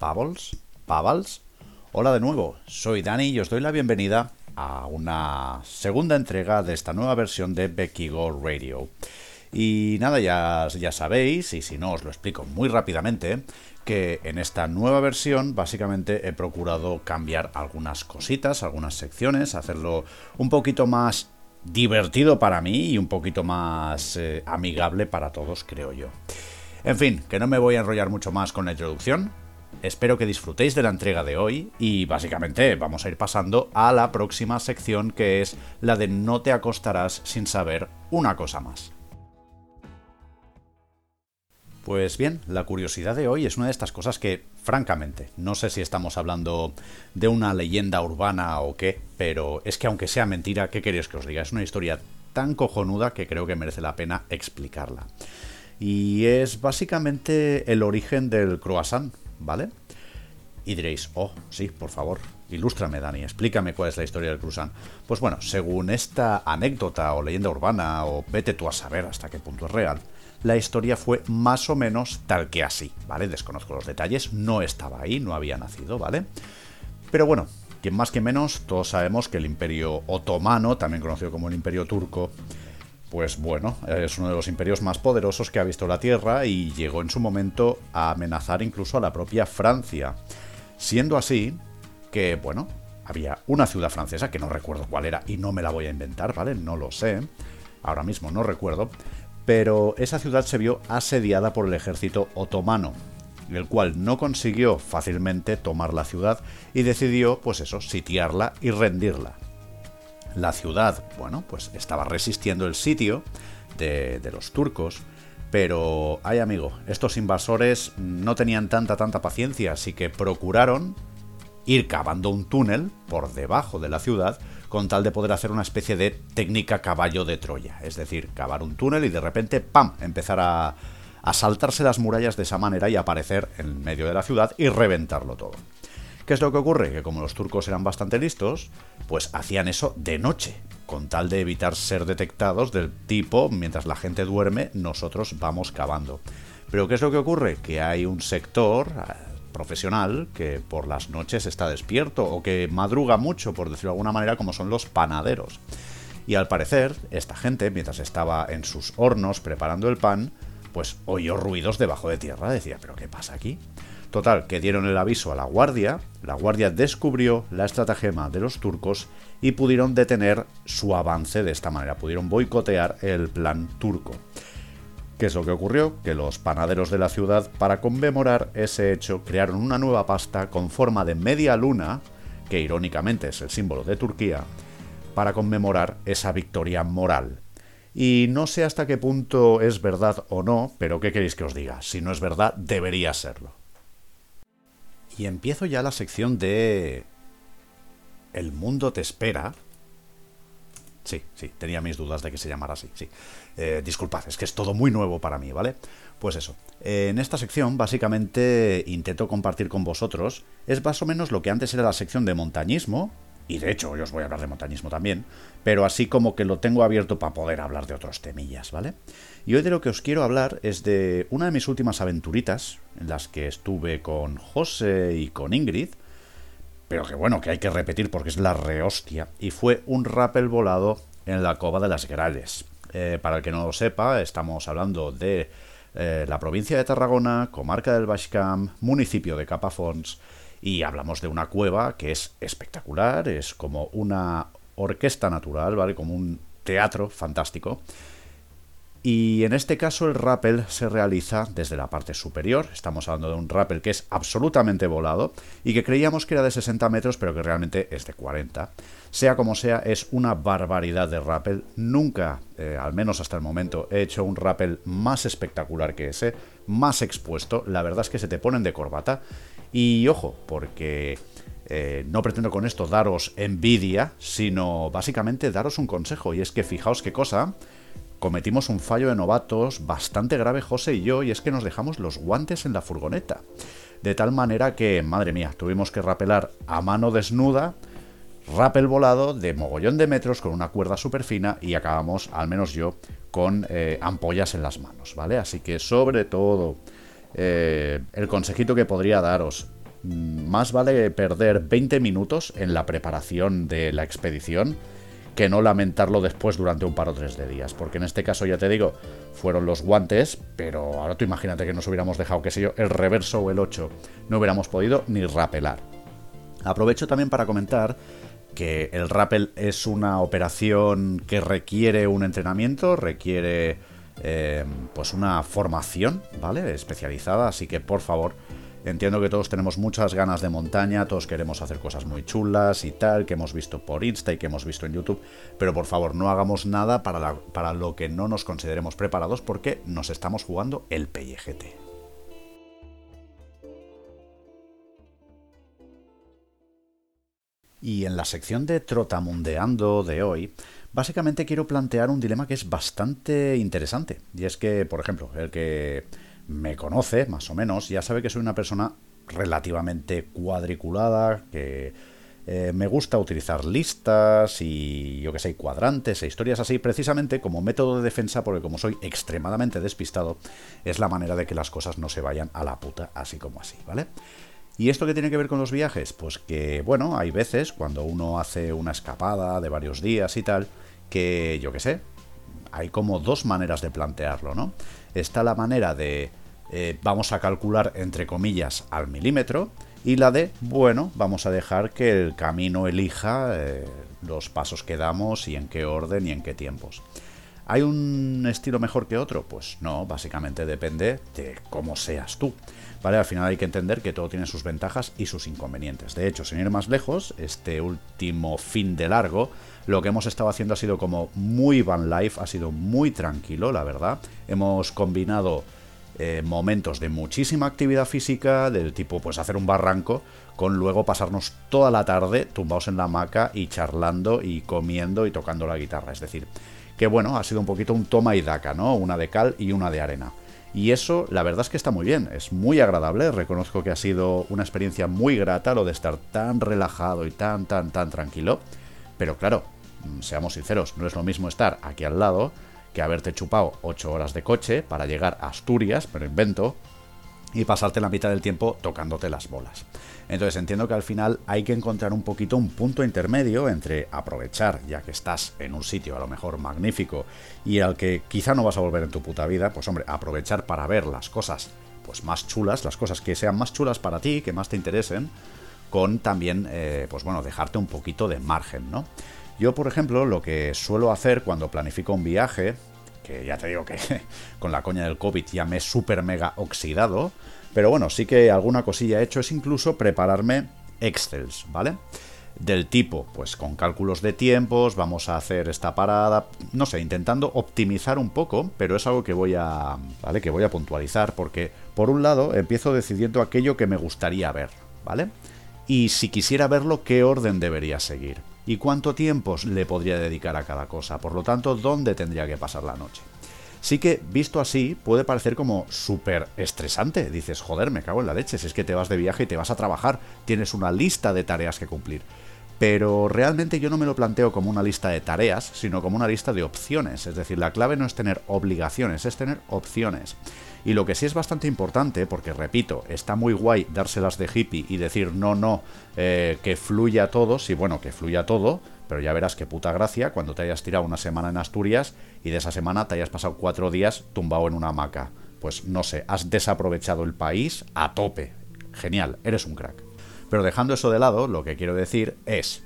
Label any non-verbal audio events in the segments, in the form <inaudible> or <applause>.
Pavels, Pavals. Hola de nuevo, soy Dani y os doy la bienvenida a una segunda entrega de esta nueva versión de Becky Go Radio. Y nada, ya, ya sabéis, y si no os lo explico muy rápidamente, que en esta nueva versión básicamente he procurado cambiar algunas cositas, algunas secciones, hacerlo un poquito más divertido para mí y un poquito más eh, amigable para todos, creo yo. En fin, que no me voy a enrollar mucho más con la introducción. Espero que disfrutéis de la entrega de hoy y básicamente vamos a ir pasando a la próxima sección que es la de no te acostarás sin saber una cosa más. Pues bien, la curiosidad de hoy es una de estas cosas que, francamente, no sé si estamos hablando de una leyenda urbana o qué, pero es que aunque sea mentira, ¿qué queréis que os diga? Es una historia tan cojonuda que creo que merece la pena explicarla. Y es básicamente el origen del croissant, ¿vale? Y diréis, oh, sí, por favor, ilústrame, Dani, explícame cuál es la historia del croissant. Pues bueno, según esta anécdota o leyenda urbana, o vete tú a saber hasta qué punto es real, la historia fue más o menos tal que así, ¿vale? Desconozco los detalles, no estaba ahí, no había nacido, ¿vale? Pero bueno, quien más que menos, todos sabemos que el imperio otomano, también conocido como el imperio turco, pues bueno, es uno de los imperios más poderosos que ha visto la Tierra y llegó en su momento a amenazar incluso a la propia Francia. Siendo así que, bueno, había una ciudad francesa, que no recuerdo cuál era y no me la voy a inventar, ¿vale? No lo sé, ahora mismo no recuerdo, pero esa ciudad se vio asediada por el ejército otomano, el cual no consiguió fácilmente tomar la ciudad y decidió, pues eso, sitiarla y rendirla. La ciudad, bueno, pues estaba resistiendo el sitio de, los turcos, pero, ay amigo, estos invasores no tenían tanta, tanta paciencia, así que procuraron ir cavando un túnel por debajo de la ciudad con tal de poder hacer una especie de técnica caballo de Troya, es decir, cavar un túnel y de repente, ¡pam!, empezar a, saltarse las murallas de esa manera y aparecer en medio de la ciudad y reventarlo todo. ¿Qué es lo que ocurre? Que como los turcos eran bastante listos, pues hacían eso de noche, con tal de evitar ser detectados del tipo, mientras la gente duerme, nosotros vamos cavando. Pero ¿qué es lo que ocurre? Que hay un sector profesional que por las noches está despierto o que madruga mucho, por decirlo de alguna manera, como son los panaderos. Y al parecer, esta gente, mientras estaba en sus hornos preparando el pan, pues oyó ruidos debajo de tierra. Decía, ¿pero qué pasa aquí? Total, que dieron el aviso a la guardia, la guardia descubrió la estratagema de los turcos y pudieron detener su avance de esta manera, pudieron boicotear el plan turco. ¿Qué es lo que ocurrió? Que los panaderos de la ciudad, para conmemorar ese hecho, crearon una nueva pasta con forma de media luna, que irónicamente es el símbolo de Turquía, para conmemorar esa victoria moral. Y no sé hasta qué punto es verdad o no, pero ¿qué queréis que os diga? Si no es verdad, debería serlo. Y empiezo ya la sección de... El mundo te espera, Sí, sí, tenía mis dudas de que se llamara así, sí. Eh, disculpad, es que es todo muy nuevo para mí, ¿vale? Pues eso. en esta sección, básicamente, intento compartir con vosotros. Es más o menos lo que antes era la sección de montañismo. Y de hecho, yo os voy a hablar de montañismo también. Pero así como que lo tengo abierto para poder hablar de otros temillas, ¿vale? Y hoy de lo que os quiero hablar es de una de mis últimas aventuritas, en las que estuve con José y con Ingrid pero que bueno, que hay que repetir porque es la rehostia, y fue un rappel volado en la cova de las Gralles. Eh, para el que no lo sepa, estamos hablando de eh, la provincia de Tarragona, comarca del Baixcamp, municipio de Capafons, y hablamos de una cueva que es espectacular, es como una orquesta natural, ¿vale? Como un teatro fantástico. Y en este caso el rappel se realiza desde la parte superior. Estamos hablando de un rappel que es absolutamente volado y que creíamos que era de 60 metros, pero que realmente es de 40. Sea como sea, es una barbaridad de rappel. Nunca, eh, al menos hasta el momento, he hecho un rappel más espectacular que ese, más expuesto. La verdad es que se te ponen de corbata. Y ojo, porque eh, no pretendo con esto daros envidia, sino básicamente daros un consejo. Y es que fijaos qué cosa cometimos un fallo de novatos bastante grave José y yo, y es que nos dejamos los guantes en la furgoneta. De tal manera que, madre mía, tuvimos que rapelar a mano desnuda, rapel volado de mogollón de metros con una cuerda súper fina y acabamos, al menos yo, con eh, ampollas en las manos, ¿vale? Así que sobre todo, eh, el consejito que podría daros, mm, más vale perder 20 minutos en la preparación de la expedición que no lamentarlo después durante un par o tres de días. Porque en este caso, ya te digo, fueron los guantes, pero ahora tú imagínate que nos hubiéramos dejado, qué sé yo, el reverso o el 8. No hubiéramos podido ni rapelar. Aprovecho también para comentar que el rappel es una operación que requiere un entrenamiento, requiere eh, pues una formación, ¿vale? Especializada, así que por favor, entiendo que todos tenemos muchas ganas de montaña, todos queremos hacer cosas muy chulas y tal, que hemos visto por Insta y que hemos visto en YouTube, pero por favor no hagamos nada para, para lo que no nos consideremos preparados porque nos estamos jugando el pellejete. Y en la sección de Trotamundeando de hoy, básicamente quiero plantear un dilema que es bastante interesante. Y es que, por ejemplo, el que me conoce, más o menos, ya sabe que soy una persona relativamente cuadriculada, que eh, me gusta utilizar listas y yo que sé, cuadrantes e historias así, precisamente como método de defensa, porque como soy extremadamente despistado, es la manera de que las cosas no se vayan a la puta así como así, ¿vale? ¿Y esto qué tiene que ver con los viajes? Pues que, bueno, hay veces cuando uno hace una escapada de varios días y tal, que yo qué sé, hay como dos maneras de plantearlo, ¿no? Está la manera de eh, vamos a calcular entre comillas al milímetro y la de, bueno, vamos a dejar que el camino elija eh, los pasos que damos y en qué orden y en qué tiempos. ¿Hay un estilo mejor que otro? Pues no, básicamente depende de cómo seas tú. ¿Vale? Al final hay que entender que todo tiene sus ventajas y sus inconvenientes. De hecho, sin ir más lejos, este último fin de largo, lo que hemos estado haciendo ha sido como muy van life, ha sido muy tranquilo, la verdad. Hemos combinado eh, momentos de muchísima actividad física, del tipo pues hacer un barranco, con luego pasarnos toda la tarde tumbados en la hamaca y charlando y comiendo y tocando la guitarra. Es decir, que bueno, ha sido un poquito un toma y daca, ¿no? Una de cal y una de arena. Y eso, la verdad es que está muy bien, es muy agradable, reconozco que ha sido una experiencia muy grata lo de estar tan relajado y tan, tan, tan tranquilo. Pero claro, mm, seamos sinceros, no es lo mismo estar aquí al lado que haberte chupado 8 horas de coche para llegar a Asturias, pero invento, y pasarte la mitad del tiempo tocándote las bolas. Entonces entiendo que al final hay que encontrar un poquito un punto intermedio entre aprovechar, ya que estás en un sitio a lo mejor magnífico y al que quizá no vas a volver en tu puta vida, pues hombre, aprovechar para ver las cosas pues más chulas, las cosas que sean más chulas para ti, que más te interesen, con también, eh, pues bueno, dejarte un poquito de margen, ¿no? Yo, por ejemplo, lo que suelo hacer cuando planifico un viaje, que ya te digo que <laughs> con la coña del COVID ya me he super mega oxidado, pero bueno, sí que alguna cosilla he hecho es incluso prepararme Excels, ¿vale? Del tipo, pues con cálculos de tiempos, vamos a hacer esta parada, no sé, intentando optimizar un poco, pero es algo que voy a, ¿vale? Que voy a puntualizar porque por un lado empiezo decidiendo aquello que me gustaría ver, ¿vale? Y si quisiera verlo, qué orden debería seguir y cuánto tiempo le podría dedicar a cada cosa, por lo tanto, dónde tendría que pasar la noche. Sí que, visto así, puede parecer como súper estresante. Dices, joder, me cago en la leche, si es que te vas de viaje y te vas a trabajar, tienes una lista de tareas que cumplir. Pero realmente yo no me lo planteo como una lista de tareas, sino como una lista de opciones. Es decir, la clave no es tener obligaciones, es tener opciones. Y lo que sí es bastante importante, porque repito, está muy guay dárselas de hippie y decir no, no, eh, que fluya todo, sí, bueno, que fluya todo, pero ya verás qué puta gracia cuando te hayas tirado una semana en Asturias y de esa semana te hayas pasado cuatro días tumbado en una hamaca. Pues no sé, has desaprovechado el país a tope. Genial, eres un crack. Pero dejando eso de lado, lo que quiero decir es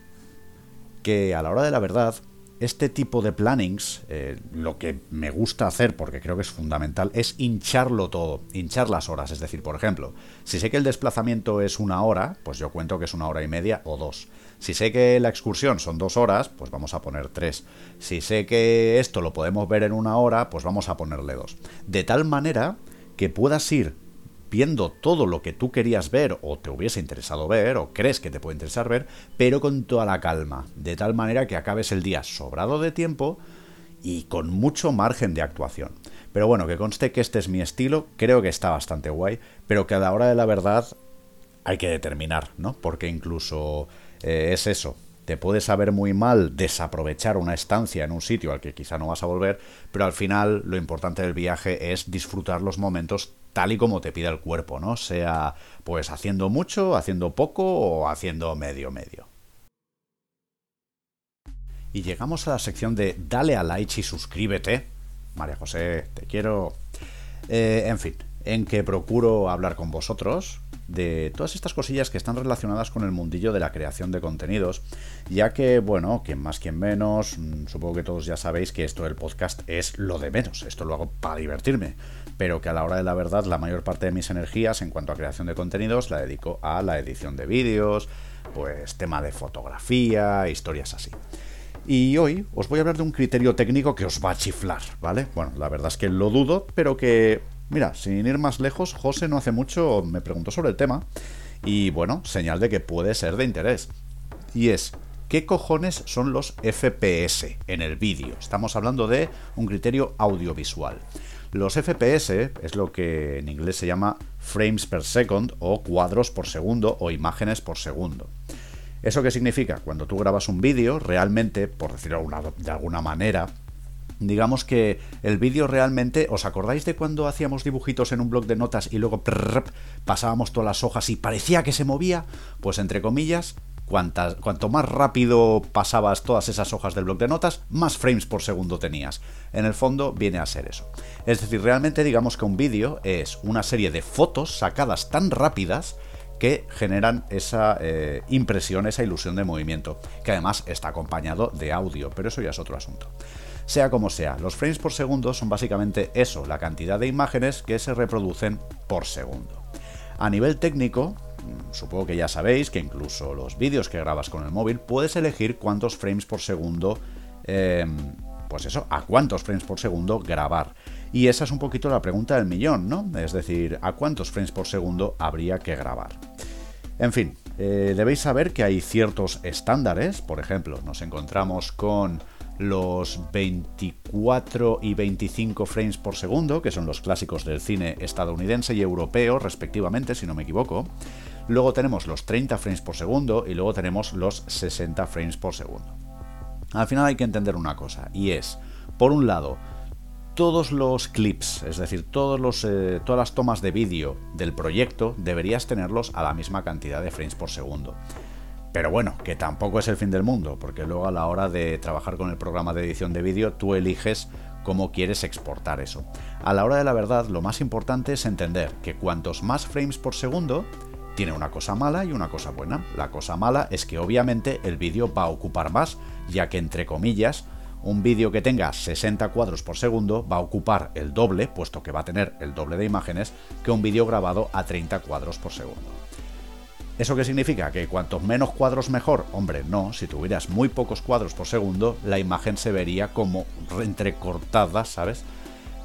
que a la hora de la verdad, este tipo de plannings, eh, lo que me gusta hacer, porque creo que es fundamental, es hincharlo todo, hinchar las horas. Es decir, por ejemplo, si sé que el desplazamiento es una hora, pues yo cuento que es una hora y media o dos. Si sé que la excursión son dos horas, pues vamos a poner tres. Si sé que esto lo podemos ver en una hora, pues vamos a ponerle dos. De tal manera que puedas ir viendo todo lo que tú querías ver o te hubiese interesado ver o crees que te puede interesar ver, pero con toda la calma, de tal manera que acabes el día sobrado de tiempo y con mucho margen de actuación. Pero bueno, que conste que este es mi estilo, creo que está bastante guay, pero que a la hora de la verdad hay que determinar, ¿no? Porque incluso eh, es eso, te puede saber muy mal desaprovechar una estancia en un sitio al que quizá no vas a volver, pero al final lo importante del viaje es disfrutar los momentos tal y como te pida el cuerpo, ¿no? Sea pues haciendo mucho, haciendo poco o haciendo medio medio. Y llegamos a la sección de dale a like y suscríbete. María José, te quiero. Eh, en fin, en que procuro hablar con vosotros de todas estas cosillas que están relacionadas con el mundillo de la creación de contenidos, ya que, bueno, quien más, quien menos, mm, supongo que todos ya sabéis que esto del podcast es lo de menos, esto lo hago para divertirme, pero que a la hora de la verdad la mayor parte de mis energías en cuanto a creación de contenidos la dedico a la edición de vídeos, pues tema de fotografía, historias así. Y hoy os voy a hablar de un criterio técnico que os va a chiflar, ¿vale? Bueno, la verdad es que lo dudo, pero que Mira, sin ir más lejos, José no hace mucho me preguntó sobre el tema y bueno, señal de que puede ser de interés. Y es, ¿qué cojones son los FPS en el vídeo? Estamos hablando de un criterio audiovisual. Los FPS es lo que en inglés se llama frames per second o cuadros por segundo o imágenes por segundo. ¿Eso qué significa? Cuando tú grabas un vídeo, realmente, por decirlo de alguna manera, digamos que el vídeo realmente, ¿os acordáis de cuando hacíamos dibujitos en un blog de notas y luego pasábamos todas las hojas y parecía que se movía? Pues entre comillas, cuanto más rápido pasabas todas esas hojas del blog de notas, más frames por segundo tenías. En el fondo viene a ser eso. Es decir, realmente digamos que un vídeo es una serie de fotos sacadas tan rápidas que generan esa eh, impresión, esa ilusión de movimiento, que además está acompañado de audio, pero eso ya es otro asunto. Sea como sea, los frames por segundo son básicamente eso, la cantidad de imágenes que se reproducen por segundo. A nivel técnico, supongo que ya sabéis que incluso los vídeos que grabas con el móvil puedes elegir cuántos frames por segundo, em, pues eso, a cuántos frames por segundo grabar. Y esa es un poquito la pregunta del millón, ¿no? Es decir, ¿a cuántos frames por segundo habría que grabar? En fin, eh, debéis saber que hay ciertos estándares, por ejemplo, nos encontramos con los 24 y 25 frames por segundo, que son los clásicos del cine estadounidense y europeo, respectivamente, si no me equivoco. Luego tenemos los 30 frames por segundo y luego tenemos los 60 frames por segundo. Al final hay que entender una cosa, y es, por un lado, todos los clips, es decir, todos los, eh, todas las tomas de vídeo del proyecto, deberías tenerlos a la misma cantidad de frames por segundo. Pero bueno, que tampoco es el fin del mundo, porque luego a la hora de trabajar con el programa de edición de vídeo, tú eliges cómo quieres exportar eso. A la hora de la verdad, lo más importante es entender que cuantos más frames por segundo, tiene una cosa mala y una cosa buena. La cosa mala es que obviamente el vídeo va a ocupar más, ya que entre comillas, un vídeo que tenga 60 cuadros por segundo va a ocupar el doble, puesto que va a tener el doble de imágenes, que un vídeo grabado a 30 cuadros por segundo. ¿Eso qué significa? ¿Que cuantos menos cuadros mejor? Hombre, no, si tuvieras muy pocos cuadros por segundo, la imagen se vería como entrecortada, ¿sabes?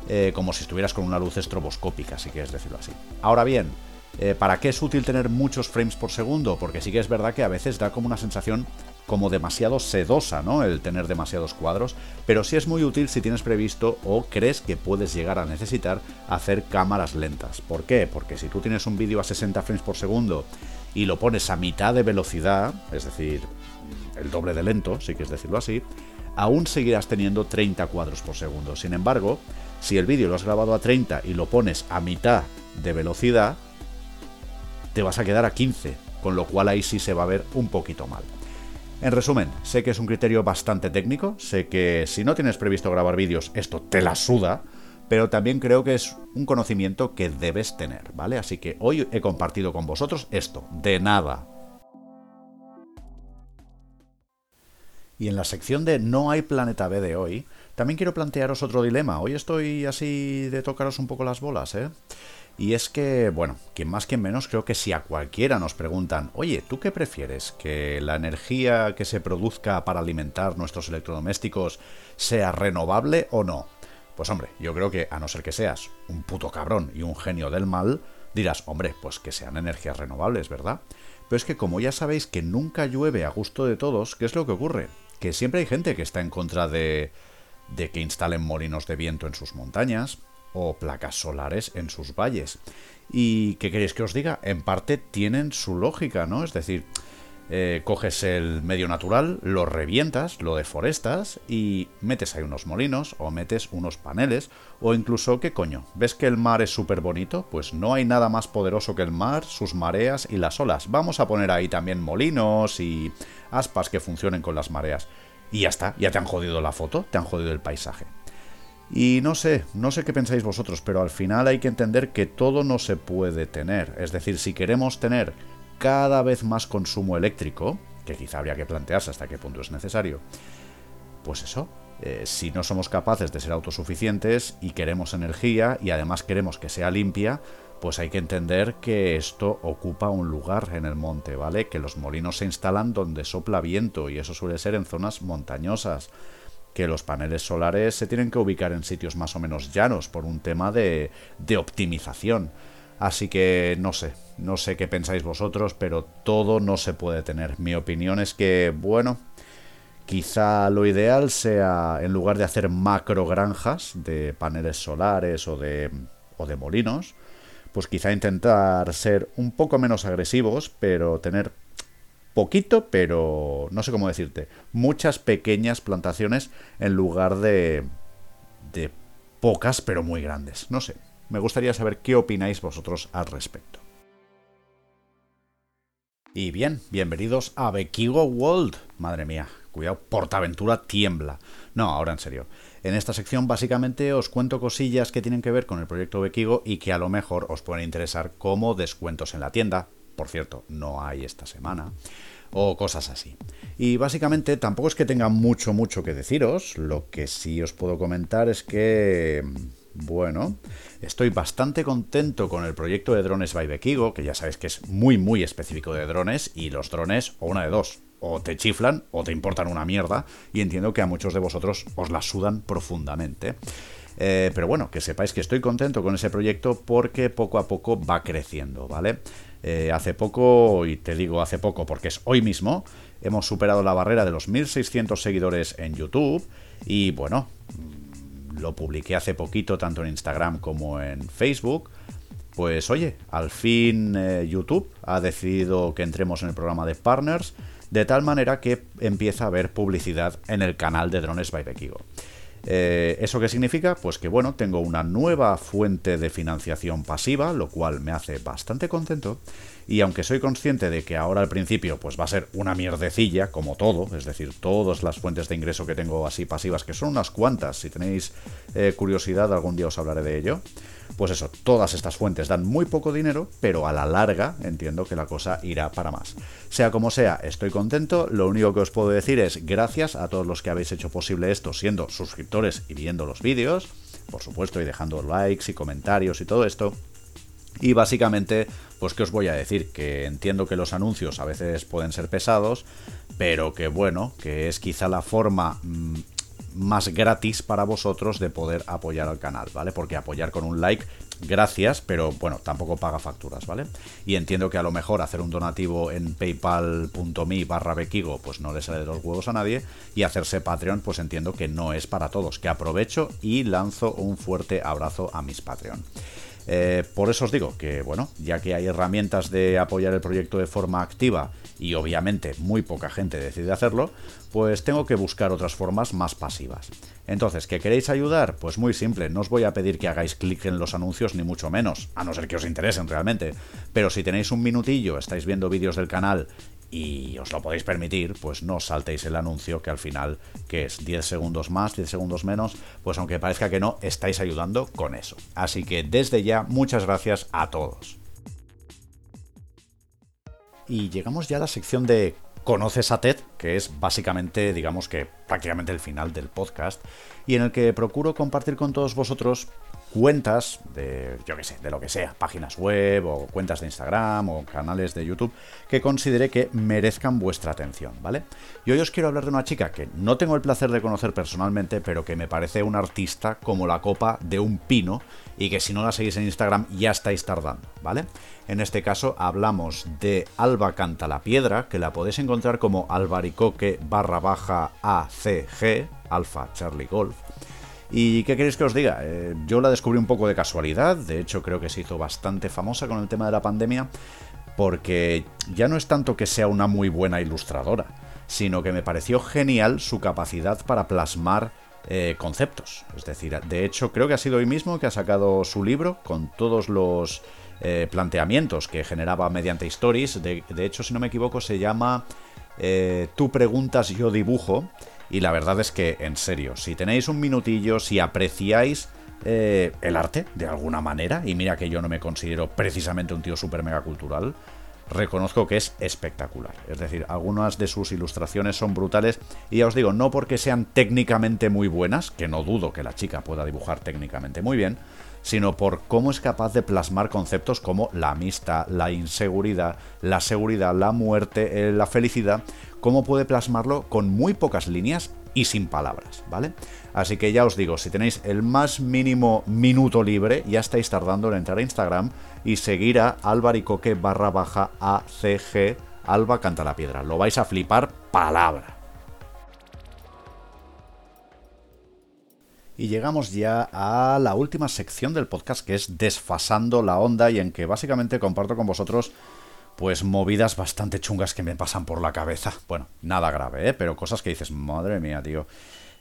Eh, como si estuvieras con una luz estroboscópica, si quieres decirlo así. Ahora bien, eh, ¿para qué es útil tener muchos frames por segundo? Porque sí que es verdad que a veces da como una sensación como demasiado sedosa, ¿no? El tener demasiados cuadros, pero sí es muy útil si tienes previsto o crees que puedes llegar a necesitar hacer cámaras lentas. ¿Por qué? Porque si tú tienes un vídeo a 60 frames por segundo y lo pones a mitad de velocidad, es decir, el doble de lento, si quieres decirlo así, aún seguirás teniendo 30 cuadros por segundo. Sin embargo, si el vídeo lo has grabado a 30 y lo pones a mitad de velocidad, te vas a quedar a 15, con lo cual ahí sí se va a ver un poquito mal. En resumen, sé que es un criterio bastante técnico, sé que si no tienes previsto grabar vídeos, esto te la suda, pero también creo que es un conocimiento que debes tener, ¿vale? Así que hoy he compartido con vosotros esto, de nada. Y en la sección de No hay planeta B de hoy, también quiero plantearos otro dilema. Hoy estoy así de tocaros un poco las bolas, ¿eh? Y es que, bueno, quien más, quien menos, creo que si a cualquiera nos preguntan, oye, ¿tú qué prefieres? ¿Que la energía que se produzca para alimentar nuestros electrodomésticos sea renovable o no? Pues hombre, yo creo que a no ser que seas un puto cabrón y un genio del mal, dirás, hombre, pues que sean energías renovables, ¿verdad? Pero es que como ya sabéis que nunca llueve a gusto de todos, ¿qué es lo que ocurre? Que siempre hay gente que está en contra de, de que instalen molinos de viento en sus montañas o placas solares en sus valles. ¿Y qué queréis que os diga? En parte tienen su lógica, ¿no? Es decir, eh, coges el medio natural, lo revientas, lo deforestas y metes ahí unos molinos o metes unos paneles o incluso, ¿qué coño? ¿Ves que el mar es súper bonito? Pues no hay nada más poderoso que el mar, sus mareas y las olas. Vamos a poner ahí también molinos y aspas que funcionen con las mareas. Y ya está, ya te han jodido la foto, te han jodido el paisaje. Y no sé, no sé qué pensáis vosotros, pero al final hay que entender que todo no se puede tener. Es decir, si queremos tener cada vez más consumo eléctrico, que quizá habría que plantearse hasta qué punto es necesario, pues eso, eh, si no somos capaces de ser autosuficientes y queremos energía y además queremos que sea limpia, pues hay que entender que esto ocupa un lugar en el monte, ¿vale? Que los molinos se instalan donde sopla viento y eso suele ser en zonas montañosas. Que los paneles solares se tienen que ubicar en sitios más o menos llanos por un tema de, de optimización. Así que no sé, no sé qué pensáis vosotros, pero todo no se puede tener. Mi opinión es que, bueno, quizá lo ideal sea, en lugar de hacer macro granjas de paneles solares o de, o de molinos, pues quizá intentar ser un poco menos agresivos, pero tener poquito, pero no sé cómo decirte, muchas pequeñas plantaciones en lugar de, de pocas, pero muy grandes. No sé, me gustaría saber qué opináis vosotros al respecto. Y bien, bienvenidos a Bekigo World. Madre mía, cuidado, Portaventura tiembla. No, ahora en serio. En esta sección básicamente os cuento cosillas que tienen que ver con el proyecto Bekigo y que a lo mejor os pueden interesar como descuentos en la tienda. Por cierto, no hay esta semana. O cosas así. Y básicamente tampoco es que tenga mucho, mucho que deciros. Lo que sí os puedo comentar es que bueno, estoy bastante contento con el proyecto de drones by Bekigo, que ya sabéis que es muy muy específico de drones, y los drones, o una de dos, o te chiflan o te importan una mierda, y entiendo que a muchos de vosotros os la sudan profundamente. Eh, pero bueno, que sepáis que estoy contento con ese proyecto porque poco a poco va creciendo, ¿vale? Eh, hace poco, y te digo hace poco porque es hoy mismo, hemos superado la barrera de los 1600 seguidores en YouTube y bueno, lo publiqué hace poquito tanto en Instagram como en Facebook. Pues oye, al fin eh, YouTube ha decidido que entremos en el programa de partners, de tal manera que empieza a haber publicidad en el canal de Drones by Bekigo. Eh, ¿Eso qué significa? Pues que bueno, tengo una nueva fuente de financiación pasiva, lo cual me hace bastante contento. Y aunque soy consciente de que ahora al principio pues va a ser una mierdecilla, como todo, es decir, todas las fuentes de ingreso que tengo así pasivas, que son unas cuantas, si tenéis eh, curiosidad algún día os hablaré de ello, pues eso, todas estas fuentes dan muy poco dinero, pero a la larga entiendo que la cosa irá para más. Sea como sea, estoy contento, lo único que os puedo decir es gracias a todos los que habéis hecho posible esto siendo suscriptores y viendo los vídeos, por supuesto, y dejando likes y comentarios y todo esto. Y básicamente, pues que os voy a decir, que entiendo que los anuncios a veces pueden ser pesados, pero que bueno, que es quizá la forma mm, más gratis para vosotros de poder apoyar al canal, ¿vale? Porque apoyar con un like, gracias, pero bueno, tampoco paga facturas, ¿vale? Y entiendo que a lo mejor hacer un donativo en paypal.me barra bequigo, pues no le sale de los huevos a nadie, y hacerse Patreon, pues entiendo que no es para todos, que aprovecho y lanzo un fuerte abrazo a mis Patreon. Eh, por eso os digo que, bueno, ya que hay herramientas de apoyar el proyecto de forma activa y obviamente muy poca gente decide hacerlo, pues tengo que buscar otras formas más pasivas. Entonces, ¿qué queréis ayudar? Pues muy simple, no os voy a pedir que hagáis clic en los anuncios ni mucho menos, a no ser que os interesen realmente. Pero si tenéis un minutillo, estáis viendo vídeos del canal y os lo podéis permitir, pues no saltéis el anuncio que al final, que es 10 segundos más, 10 segundos menos, pues aunque parezca que no, estáis ayudando con eso. Así que desde ya, muchas gracias a todos. Y llegamos ya a la sección de Conoces a Ted, que es básicamente, digamos que prácticamente el final del podcast, y en el que procuro compartir con todos vosotros cuentas de, yo qué sé, de lo que sea, páginas web o cuentas de Instagram o canales de YouTube que considere que merezcan vuestra atención, ¿vale? Y hoy os quiero hablar de una chica que no tengo el placer de conocer personalmente, pero que me parece un artista como la copa de un pino y que si no la seguís en Instagram ya estáis tardando, ¿vale? En este caso hablamos de Alba Canta la Piedra, que la podéis encontrar como albaricoque barra baja ACG, Alfa Charlie Golf ¿Y qué queréis que os diga? Eh, yo la descubrí un poco de casualidad, de hecho creo que se hizo bastante famosa con el tema de la pandemia, porque ya no es tanto que sea una muy buena ilustradora, sino que me pareció genial su capacidad para plasmar eh, conceptos. Es decir, de hecho creo que ha sido hoy mismo que ha sacado su libro con todos los eh, planteamientos que generaba mediante stories. De, hecho, si no me equivoco, se llama Tú preguntas, yo dibujo. Y la verdad es que, en serio, si tenéis un minutillo, si apreciáis el arte de alguna manera, y mira que yo no me considero precisamente un tío súper mega cultural, reconozco que es espectacular. Es decir, algunas de sus ilustraciones son brutales y ya os digo, no porque sean técnicamente muy buenas, que no dudo que la chica pueda dibujar técnicamente muy bien, sino por cómo es capaz de plasmar conceptos como la amistad, la inseguridad, la seguridad, la muerte, eh, la felicidad, cómo puede plasmarlo con muy pocas líneas y sin palabras, ¿vale? Así que ya os digo, si tenéis el más mínimo minuto libre, ya estáis tardando en entrar a Instagram y seguir a albaricoque barra baja ACG Alba Canta la Piedra. Lo vais a flipar palabra. Y llegamos ya a la última sección del podcast que es Desfasando la Onda y en que básicamente comparto con vosotros pues movidas bastante chungas que me pasan por la cabeza. Bueno, nada grave, ¿eh? pero cosas que dices, madre mía, tío.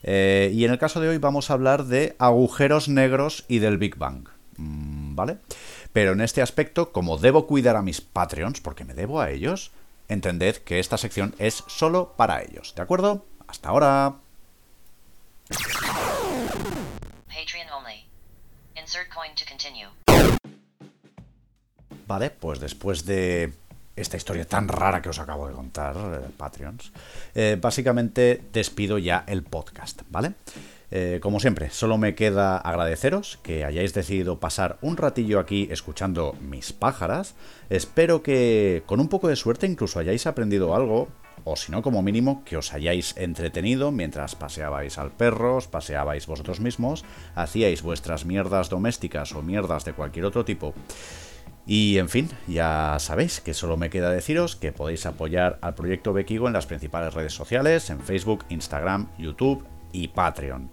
Eh, y en el caso de hoy vamos a hablar de agujeros negros y del Big Bang. Mm, ¿Vale? Pero en este aspecto, como debo cuidar a mis Patreons, porque me debo a ellos, entended que esta sección es solo para ellos. ¿De acuerdo? Hasta ahora. Vale, pues después de esta historia tan rara que os acabo de contar, eh, Patreons, eh, básicamente despido ya el podcast, ¿vale? Eh, como siempre, solo me queda agradeceros que hayáis decidido pasar un ratillo aquí escuchando mis pájaras. Espero que con un poco de suerte incluso hayáis aprendido algo, o si no, como mínimo, que os hayáis entretenido mientras paseabais al perro, os paseabais vosotros mismos, hacíais vuestras mierdas domésticas o mierdas de cualquier otro tipo. Y en fin, ya sabéis que solo me queda deciros que podéis apoyar al proyecto Bekigo en las principales redes sociales, en Facebook, Instagram, YouTube y Patreon.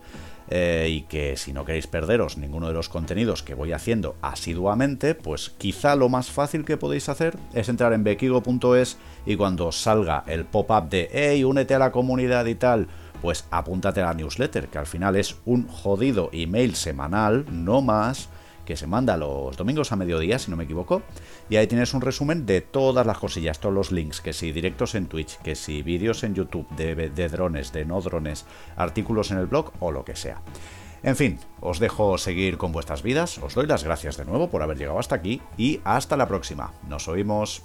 Eh, y que si no queréis perderos ninguno de los contenidos que voy haciendo asiduamente, pues quizá lo más fácil que podéis hacer es entrar en bekigo.es y cuando salga el pop-up de hey, únete a la comunidad y tal, pues apúntate a la newsletter, que al final es un jodido email semanal, no más, que se manda los domingos a mediodía, si no me equivoco, y ahí tienes un resumen de todas las cosillas, todos los links, que si directos en Twitch, que si vídeos en YouTube de, de drones, de no drones, artículos en el blog o lo que sea. En fin, os dejo seguir con vuestras vidas, os doy las gracias de nuevo por haber llegado hasta aquí y hasta la próxima. Nos oímos.